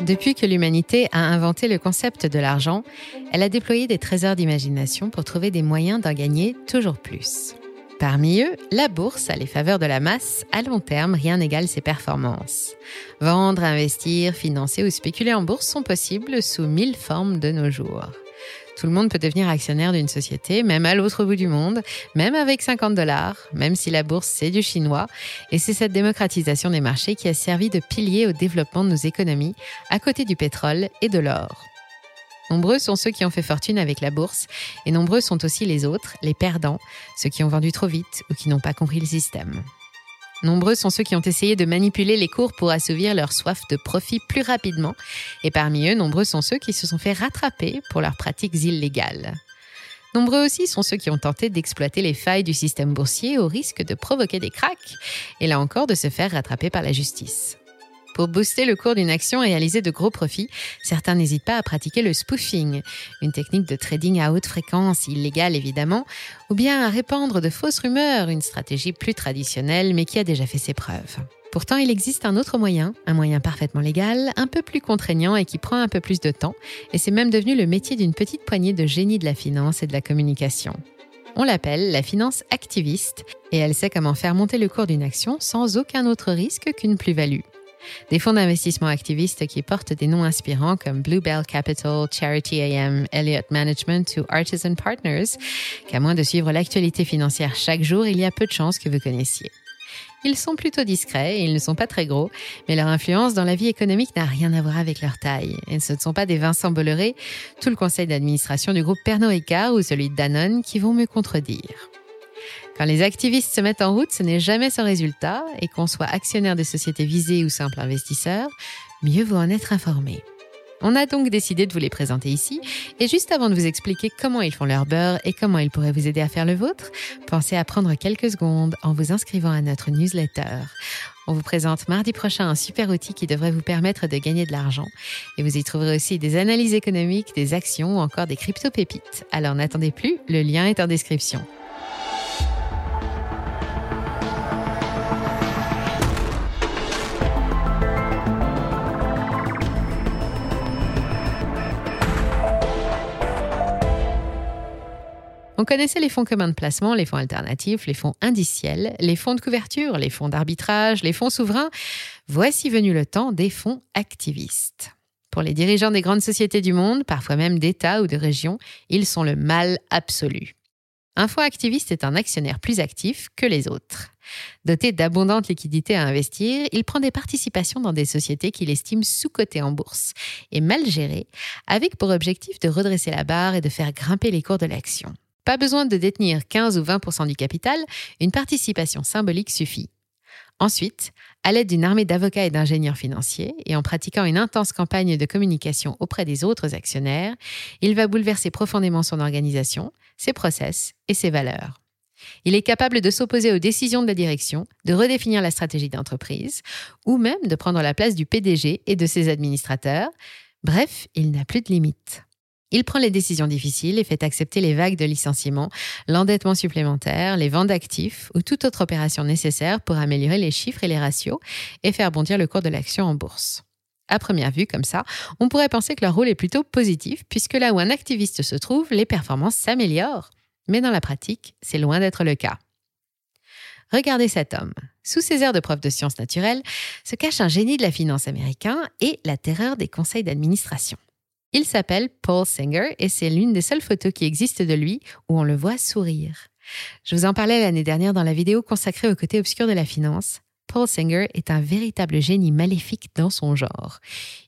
Depuis que l'humanité a inventé le concept de l'argent, elle a déployé des trésors d'imagination pour trouver des moyens d'en gagner toujours plus. Parmi eux, la bourse a les faveurs de la masse. À long terme, rien n'égale ses performances. Vendre, investir, financer ou spéculer en bourse sont possibles sous mille formes de nos jours. Tout le monde peut devenir actionnaire d'une société, même à l'autre bout du monde, même avec 50 dollars, même si la bourse c'est du chinois. Et c'est cette démocratisation des marchés qui a servi de pilier au développement de nos économies, à côté du pétrole et de l'or. Nombreux sont ceux qui ont fait fortune avec la bourse, et nombreux sont aussi les autres, les perdants, ceux qui ont vendu trop vite ou qui n'ont pas compris le système. Nombreux sont ceux qui ont essayé de manipuler les cours pour assouvir leur soif de profit plus rapidement, et parmi eux, nombreux sont ceux qui se sont fait rattraper pour leurs pratiques illégales. Nombreux aussi sont ceux qui ont tenté d'exploiter les failles du système boursier au risque de provoquer des cracks, et là encore de se faire rattraper par la justice. Pour booster le cours d'une action et réaliser de gros profits, certains n'hésitent pas à pratiquer le spoofing, une technique de trading à haute fréquence, illégale évidemment, ou bien à répandre de fausses rumeurs, une stratégie plus traditionnelle mais qui a déjà fait ses preuves. Pourtant, il existe un autre moyen, un moyen parfaitement légal, un peu plus contraignant et qui prend un peu plus de temps, et c'est même devenu le métier d'une petite poignée de génies de la finance et de la communication. On l'appelle la finance activiste, et elle sait comment faire monter le cours d'une action sans aucun autre risque qu'une plus-value. Des fonds d'investissement activistes qui portent des noms inspirants comme Bluebell Capital, Charity AM, Elliott Management ou Artisan Partners, qu'à moins de suivre l'actualité financière chaque jour, il y a peu de chances que vous connaissiez. Ils sont plutôt discrets et ils ne sont pas très gros, mais leur influence dans la vie économique n'a rien à voir avec leur taille. Et ce ne sont pas des Vincent Bolloré, tout le conseil d'administration du groupe Pernod Ricard ou celui de Danone qui vont me contredire. Quand les activistes se mettent en route, ce n'est jamais sans résultat, et qu'on soit actionnaire des sociétés visées ou simple investisseur, mieux vaut en être informé. On a donc décidé de vous les présenter ici, et juste avant de vous expliquer comment ils font leur beurre et comment ils pourraient vous aider à faire le vôtre, pensez à prendre quelques secondes en vous inscrivant à notre newsletter. On vous présente mardi prochain un super outil qui devrait vous permettre de gagner de l'argent. Et vous y trouverez aussi des analyses économiques, des actions ou encore des crypto-pépites. Alors n'attendez plus, le lien est en description. On connaissait les fonds communs de placement, les fonds alternatifs, les fonds indiciels, les fonds de couverture, les fonds d'arbitrage, les fonds souverains. Voici venu le temps des fonds activistes. Pour les dirigeants des grandes sociétés du monde, parfois même d'États ou de régions, ils sont le mal absolu. Un fonds activiste est un actionnaire plus actif que les autres. Doté d'abondantes liquidités à investir, il prend des participations dans des sociétés qu'il estime sous-cotées en bourse et mal gérées, avec pour objectif de redresser la barre et de faire grimper les cours de l'action. Pas besoin de détenir 15 ou 20% du capital, une participation symbolique suffit. Ensuite, à l'aide d'une armée d'avocats et d'ingénieurs financiers, et en pratiquant une intense campagne de communication auprès des autres actionnaires, il va bouleverser profondément son organisation, ses process et ses valeurs. Il est capable de s'opposer aux décisions de la direction, de redéfinir la stratégie d'entreprise, ou même de prendre la place du PDG et de ses administrateurs. Bref, il n'a plus de limites. Il prend les décisions difficiles et fait accepter les vagues de licenciements, l'endettement supplémentaire, les ventes d'actifs ou toute autre opération nécessaire pour améliorer les chiffres et les ratios et faire bondir le cours de l'action en bourse. À première vue, comme ça, on pourrait penser que leur rôle est plutôt positif, puisque là où un activiste se trouve, les performances s'améliorent. Mais dans la pratique, c'est loin d'être le cas. Regardez cet homme. Sous ses airs de prof de sciences naturelles se cache un génie de la finance américain et la terreur des conseils d'administration. Il s'appelle Paul Singer et c'est l'une des seules photos qui existent de lui où on le voit sourire. Je vous en parlais l'année dernière dans la vidéo consacrée au côté obscur de la finance. Paul Singer est un véritable génie maléfique dans son genre.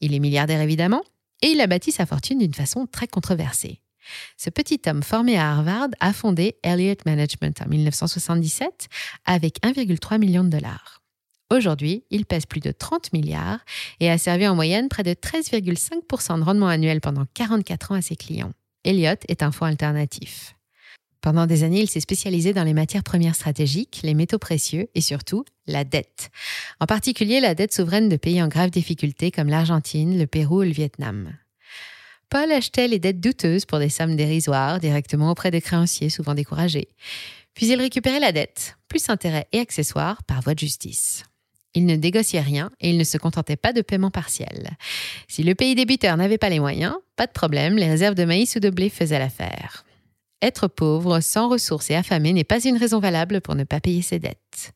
Il est milliardaire évidemment, et il a bâti sa fortune d'une façon très controversée. Ce petit homme formé à Harvard a fondé Elliott Management en 1977 avec 1,3 million de dollars. Aujourd'hui, il pèse plus de 30 milliards et a servi en moyenne près de 13,5% de rendement annuel pendant 44 ans à ses clients. Elliott est un fonds alternatif. Pendant des années, il s'est spécialisé dans les matières premières stratégiques, les métaux précieux et surtout la dette. En particulier la dette souveraine de pays en grave difficulté comme l'Argentine, le Pérou ou le Vietnam. Paul achetait les dettes douteuses pour des sommes dérisoires directement auprès des créanciers souvent découragés. Puis il récupérait la dette, plus intérêts et accessoires, par voie de justice. Il ne négociait rien et il ne se contentait pas de paiement partiel. Si le pays débuteur n'avait pas les moyens, pas de problème, les réserves de maïs ou de blé faisaient l'affaire. Être pauvre, sans ressources et affamé n'est pas une raison valable pour ne pas payer ses dettes.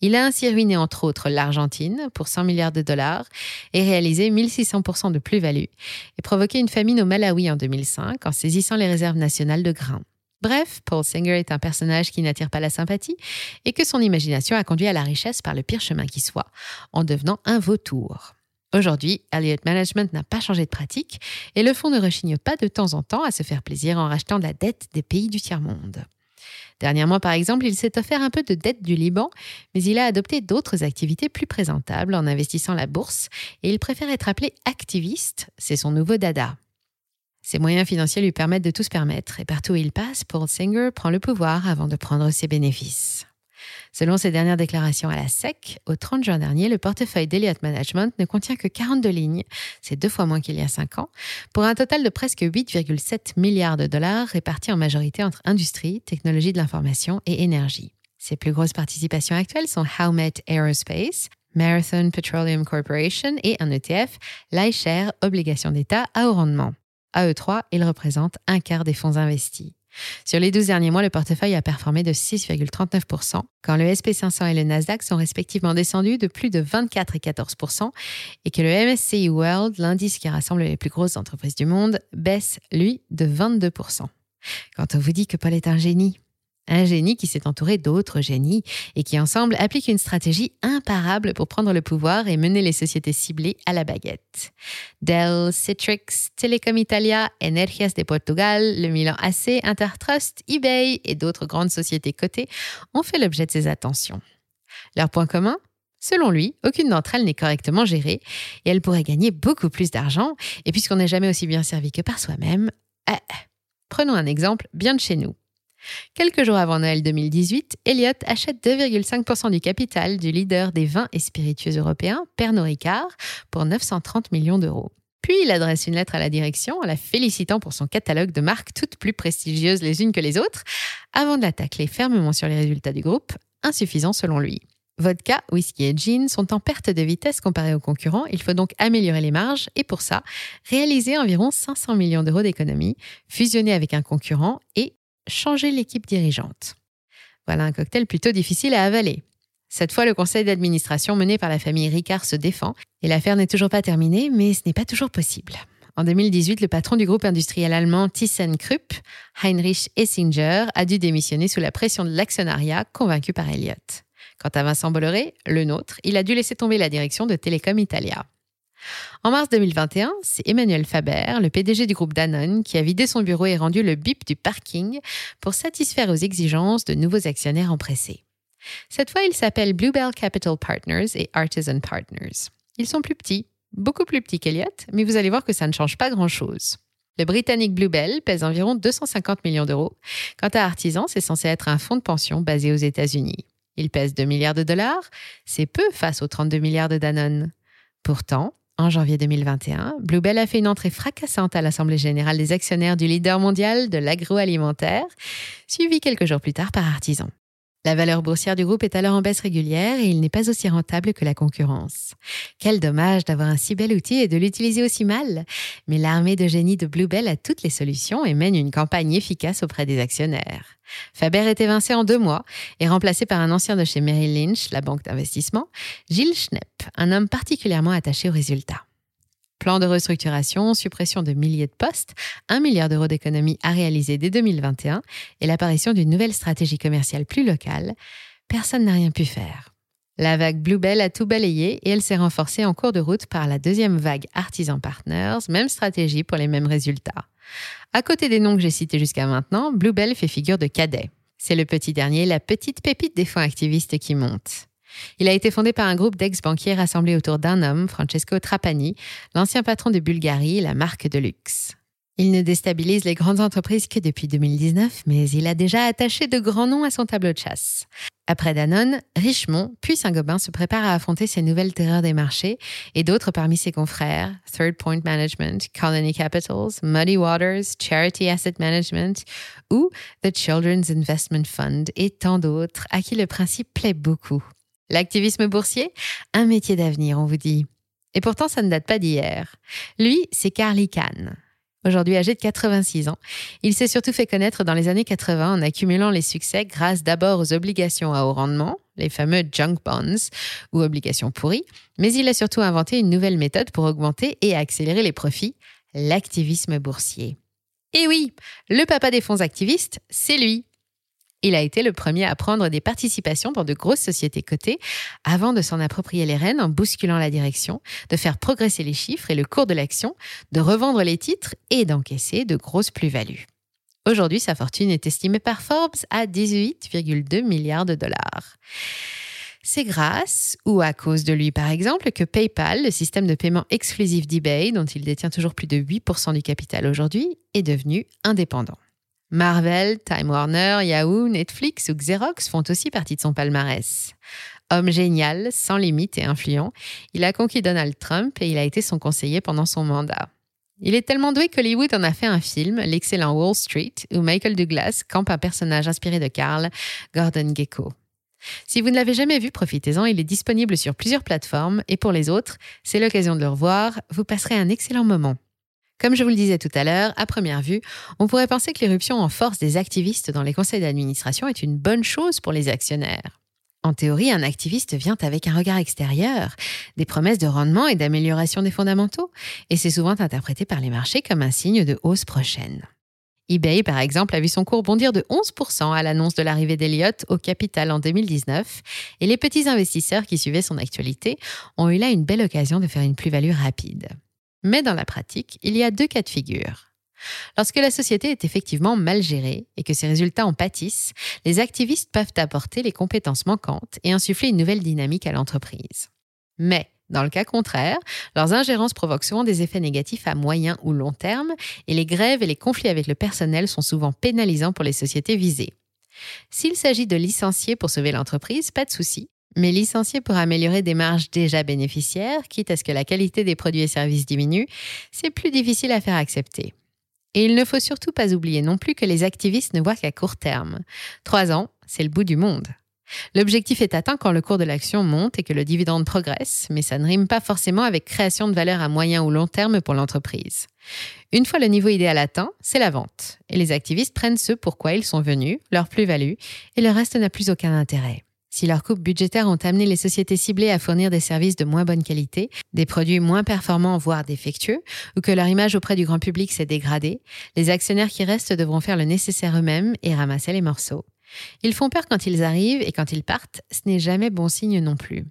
Il a ainsi ruiné entre autres l'Argentine pour 100 milliards de dollars et réalisé 1600% de plus-value et provoqué une famine au Malawi en 2005 en saisissant les réserves nationales de grains. Bref, Paul Singer est un personnage qui n'attire pas la sympathie et que son imagination a conduit à la richesse par le pire chemin qui soit, en devenant un vautour. Aujourd'hui, Elliott Management n'a pas changé de pratique et le fonds ne rechigne pas de temps en temps à se faire plaisir en rachetant la dette des pays du tiers-monde. Dernièrement, par exemple, il s'est offert un peu de dette du Liban, mais il a adopté d'autres activités plus présentables en investissant la bourse et il préfère être appelé activiste, c'est son nouveau dada. Ses moyens financiers lui permettent de tout se permettre et partout où il passe, Paul Singer prend le pouvoir avant de prendre ses bénéfices. Selon ses dernières déclarations à la SEC, au 30 juin dernier, le portefeuille d'Elliott Management ne contient que 42 lignes, c'est deux fois moins qu'il y a cinq ans, pour un total de presque 8,7 milliards de dollars répartis en majorité entre industrie, technologie de l'information et énergie. Ses plus grosses participations actuelles sont Howmet Aerospace, Marathon Petroleum Corporation et un ETF, l'iShare Obligation d'État à haut rendement. À E3, il représente un quart des fonds investis. Sur les 12 derniers mois, le portefeuille a performé de 6,39%, quand le SP500 et le Nasdaq sont respectivement descendus de plus de 24 et 14%, et que le MSCI World, l'indice qui rassemble les plus grosses entreprises du monde, baisse, lui, de 22%. Quand on vous dit que Paul est un génie, un génie qui s'est entouré d'autres génies et qui ensemble appliquent une stratégie imparable pour prendre le pouvoir et mener les sociétés ciblées à la baguette. Dell, Citrix, Telecom Italia, Energias de Portugal, le Milan AC, Intertrust, eBay et d'autres grandes sociétés cotées ont fait l'objet de ses attentions. Leur point commun? Selon lui, aucune d'entre elles n'est correctement gérée et elle pourrait gagner beaucoup plus d'argent. Et puisqu'on n'est jamais aussi bien servi que par soi-même, eh, prenons un exemple bien de chez nous. Quelques jours avant Noël 2018, Elliott achète 2,5% du capital du leader des vins et spiritueux européens, Pernod Ricard, pour 930 millions d'euros. Puis il adresse une lettre à la direction en la félicitant pour son catalogue de marques toutes plus prestigieuses les unes que les autres, avant de l'attaquer fermement sur les résultats du groupe, insuffisants selon lui. Vodka, whisky et gin sont en perte de vitesse comparés aux concurrents. Il faut donc améliorer les marges et pour ça, réaliser environ 500 millions d'euros d'économies, fusionner avec un concurrent et changer l'équipe dirigeante. Voilà un cocktail plutôt difficile à avaler. Cette fois, le conseil d'administration mené par la famille Ricard se défend et l'affaire n'est toujours pas terminée, mais ce n'est pas toujours possible. En 2018, le patron du groupe industriel allemand ThyssenKrupp, Heinrich Essinger, a dû démissionner sous la pression de l'actionnariat convaincu par Elliott. Quant à Vincent Bolloré, le nôtre, il a dû laisser tomber la direction de Telecom Italia. En mars 2021, c'est Emmanuel Faber, le PDG du groupe Danone, qui a vidé son bureau et rendu le bip du parking pour satisfaire aux exigences de nouveaux actionnaires empressés. Cette fois, ils s'appellent Bluebell Capital Partners et Artisan Partners. Ils sont plus petits, beaucoup plus petits qu'Eliott, mais vous allez voir que ça ne change pas grand-chose. Le britannique Bluebell pèse environ 250 millions d'euros. Quant à Artisan, c'est censé être un fonds de pension basé aux États-Unis. Il pèse 2 milliards de dollars, c'est peu face aux 32 milliards de Danone. Pourtant, en janvier 2021, Bluebell a fait une entrée fracassante à l'Assemblée générale des actionnaires du leader mondial de l'agroalimentaire, suivi quelques jours plus tard par Artisan. La valeur boursière du groupe est alors en baisse régulière et il n'est pas aussi rentable que la concurrence. Quel dommage d'avoir un si bel outil et de l'utiliser aussi mal. Mais l'armée de génie de Bluebell a toutes les solutions et mène une campagne efficace auprès des actionnaires. Faber est évincé en deux mois et remplacé par un ancien de chez Merrill Lynch, la banque d'investissement, Gilles Schnepp, un homme particulièrement attaché aux résultats. Plan de restructuration, suppression de milliers de postes, un milliard d'euros d'économies à réaliser dès 2021 et l'apparition d'une nouvelle stratégie commerciale plus locale, personne n'a rien pu faire. La vague Bluebell a tout balayé et elle s'est renforcée en cours de route par la deuxième vague Artisan Partners, même stratégie pour les mêmes résultats. À côté des noms que j'ai cités jusqu'à maintenant, Bluebell fait figure de cadet. C'est le petit dernier, la petite pépite des fonds activistes qui monte. Il a été fondé par un groupe d'ex-banquiers rassemblés autour d'un homme, Francesco Trapani, l'ancien patron de Bulgarie, la marque de luxe. Il ne déstabilise les grandes entreprises que depuis 2019, mais il a déjà attaché de grands noms à son tableau de chasse. Après Danone, Richemont, puis Saint-Gobain se préparent à affronter ces nouvelles terreurs des marchés et d'autres parmi ses confrères, Third Point Management, Colony Capitals, Muddy Waters, Charity Asset Management ou The Children's Investment Fund et tant d'autres à qui le principe plaît beaucoup. L'activisme boursier Un métier d'avenir, on vous dit. Et pourtant, ça ne date pas d'hier. Lui, c'est Carly Kahn. Aujourd'hui âgé de 86 ans, il s'est surtout fait connaître dans les années 80 en accumulant les succès grâce d'abord aux obligations à haut rendement, les fameux junk bonds ou obligations pourries, mais il a surtout inventé une nouvelle méthode pour augmenter et accélérer les profits, l'activisme boursier. Et oui, le papa des fonds activistes, c'est lui. Il a été le premier à prendre des participations dans de grosses sociétés cotées avant de s'en approprier les rênes en bousculant la direction, de faire progresser les chiffres et le cours de l'action, de revendre les titres et d'encaisser de grosses plus-values. Aujourd'hui, sa fortune est estimée par Forbes à 18,2 milliards de dollars. C'est grâce, ou à cause de lui par exemple, que PayPal, le système de paiement exclusif d'eBay, dont il détient toujours plus de 8% du capital aujourd'hui, est devenu indépendant. Marvel, Time Warner, Yahoo, Netflix ou Xerox font aussi partie de son palmarès. Homme génial, sans limite et influent, il a conquis Donald Trump et il a été son conseiller pendant son mandat. Il est tellement doué qu'Hollywood en a fait un film, l'excellent Wall Street, où Michael Douglas campe un personnage inspiré de Carl, Gordon Gecko. Si vous ne l'avez jamais vu, profitez-en, il est disponible sur plusieurs plateformes et pour les autres, c'est l'occasion de le revoir, vous passerez un excellent moment. Comme je vous le disais tout à l'heure, à première vue, on pourrait penser que l'éruption en force des activistes dans les conseils d'administration est une bonne chose pour les actionnaires. En théorie, un activiste vient avec un regard extérieur, des promesses de rendement et d'amélioration des fondamentaux, et c'est souvent interprété par les marchés comme un signe de hausse prochaine. eBay, par exemple, a vu son cours bondir de 11% à l'annonce de l'arrivée d'Eliott au capital en 2019, et les petits investisseurs qui suivaient son actualité ont eu là une belle occasion de faire une plus-value rapide. Mais dans la pratique, il y a deux cas de figure. Lorsque la société est effectivement mal gérée et que ses résultats en pâtissent, les activistes peuvent apporter les compétences manquantes et insuffler une nouvelle dynamique à l'entreprise. Mais, dans le cas contraire, leurs ingérences provoquent souvent des effets négatifs à moyen ou long terme et les grèves et les conflits avec le personnel sont souvent pénalisants pour les sociétés visées. S'il s'agit de licencier pour sauver l'entreprise, pas de souci. Mais licencier pour améliorer des marges déjà bénéficiaires, quitte à ce que la qualité des produits et services diminue, c'est plus difficile à faire accepter. Et il ne faut surtout pas oublier non plus que les activistes ne voient qu'à court terme. Trois ans, c'est le bout du monde. L'objectif est atteint quand le cours de l'action monte et que le dividende progresse, mais ça ne rime pas forcément avec création de valeur à moyen ou long terme pour l'entreprise. Une fois le niveau idéal atteint, c'est la vente. Et les activistes prennent ce pourquoi ils sont venus, leur plus-value, et le reste n'a plus aucun intérêt. Si leurs coupes budgétaires ont amené les sociétés ciblées à fournir des services de moins bonne qualité, des produits moins performants voire défectueux, ou que leur image auprès du grand public s'est dégradée, les actionnaires qui restent devront faire le nécessaire eux-mêmes et ramasser les morceaux. Ils font peur quand ils arrivent et quand ils partent, ce n'est jamais bon signe non plus.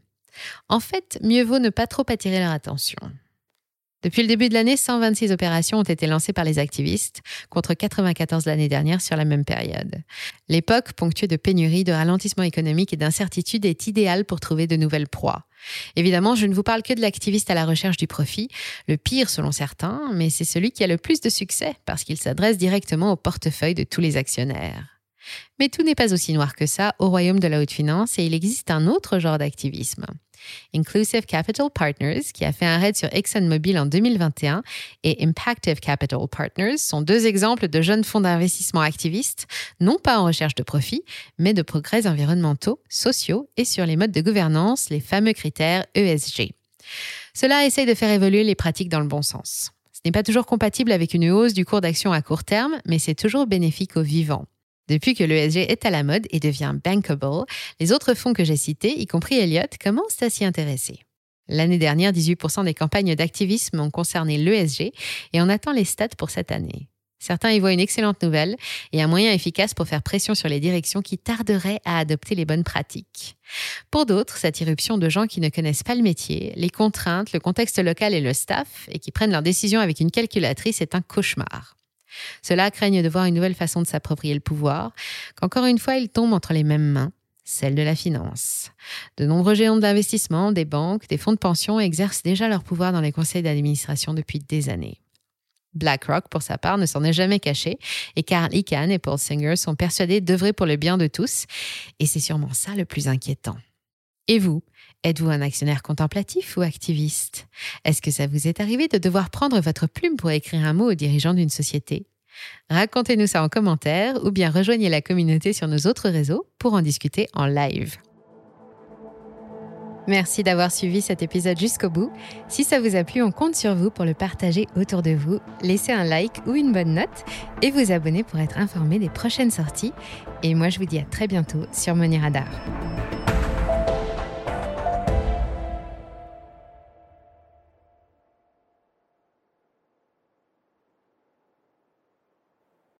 En fait, mieux vaut ne pas trop attirer leur attention. Depuis le début de l'année, 126 opérations ont été lancées par les activistes, contre 94 l'année dernière sur la même période. L'époque, ponctuée de pénuries, de ralentissement économique et d'incertitude, est idéale pour trouver de nouvelles proies. Évidemment, je ne vous parle que de l'activiste à la recherche du profit, le pire selon certains, mais c'est celui qui a le plus de succès parce qu'il s'adresse directement au portefeuille de tous les actionnaires. Mais tout n'est pas aussi noir que ça au royaume de la haute finance et il existe un autre genre d'activisme. Inclusive Capital Partners, qui a fait un raid sur ExxonMobil en 2021, et Impactive Capital Partners sont deux exemples de jeunes fonds d'investissement activistes, non pas en recherche de profit, mais de progrès environnementaux, sociaux et sur les modes de gouvernance, les fameux critères ESG. Cela essaye de faire évoluer les pratiques dans le bon sens. Ce n'est pas toujours compatible avec une hausse du cours d'action à court terme, mais c'est toujours bénéfique aux vivants. Depuis que l'ESG est à la mode et devient bankable, les autres fonds que j'ai cités, y compris Elliott, commencent à s'y intéresser. L'année dernière, 18% des campagnes d'activisme ont concerné l'ESG et on attend les stats pour cette année. Certains y voient une excellente nouvelle et un moyen efficace pour faire pression sur les directions qui tarderaient à adopter les bonnes pratiques. Pour d'autres, cette irruption de gens qui ne connaissent pas le métier, les contraintes, le contexte local et le staff, et qui prennent leurs décisions avec une calculatrice est un cauchemar. Cela craignent de voir une nouvelle façon de s'approprier le pouvoir, qu'encore une fois il tombe entre les mêmes mains, celles de la finance. De nombreux géants d'investissement, des banques, des fonds de pension exercent déjà leur pouvoir dans les conseils d'administration depuis des années. BlackRock, pour sa part, ne s'en est jamais caché, et Carl Icahn et Paul Singer sont persuadés d'œuvrer pour le bien de tous, et c'est sûrement ça le plus inquiétant. Et vous, Êtes-vous un actionnaire contemplatif ou activiste? Est-ce que ça vous est arrivé de devoir prendre votre plume pour écrire un mot au dirigeant d'une société? Racontez-nous ça en commentaire ou bien rejoignez la communauté sur nos autres réseaux pour en discuter en live. Merci d'avoir suivi cet épisode jusqu'au bout. Si ça vous a plu, on compte sur vous pour le partager autour de vous, laisser un like ou une bonne note et vous abonner pour être informé des prochaines sorties. Et moi, je vous dis à très bientôt sur Money Radar.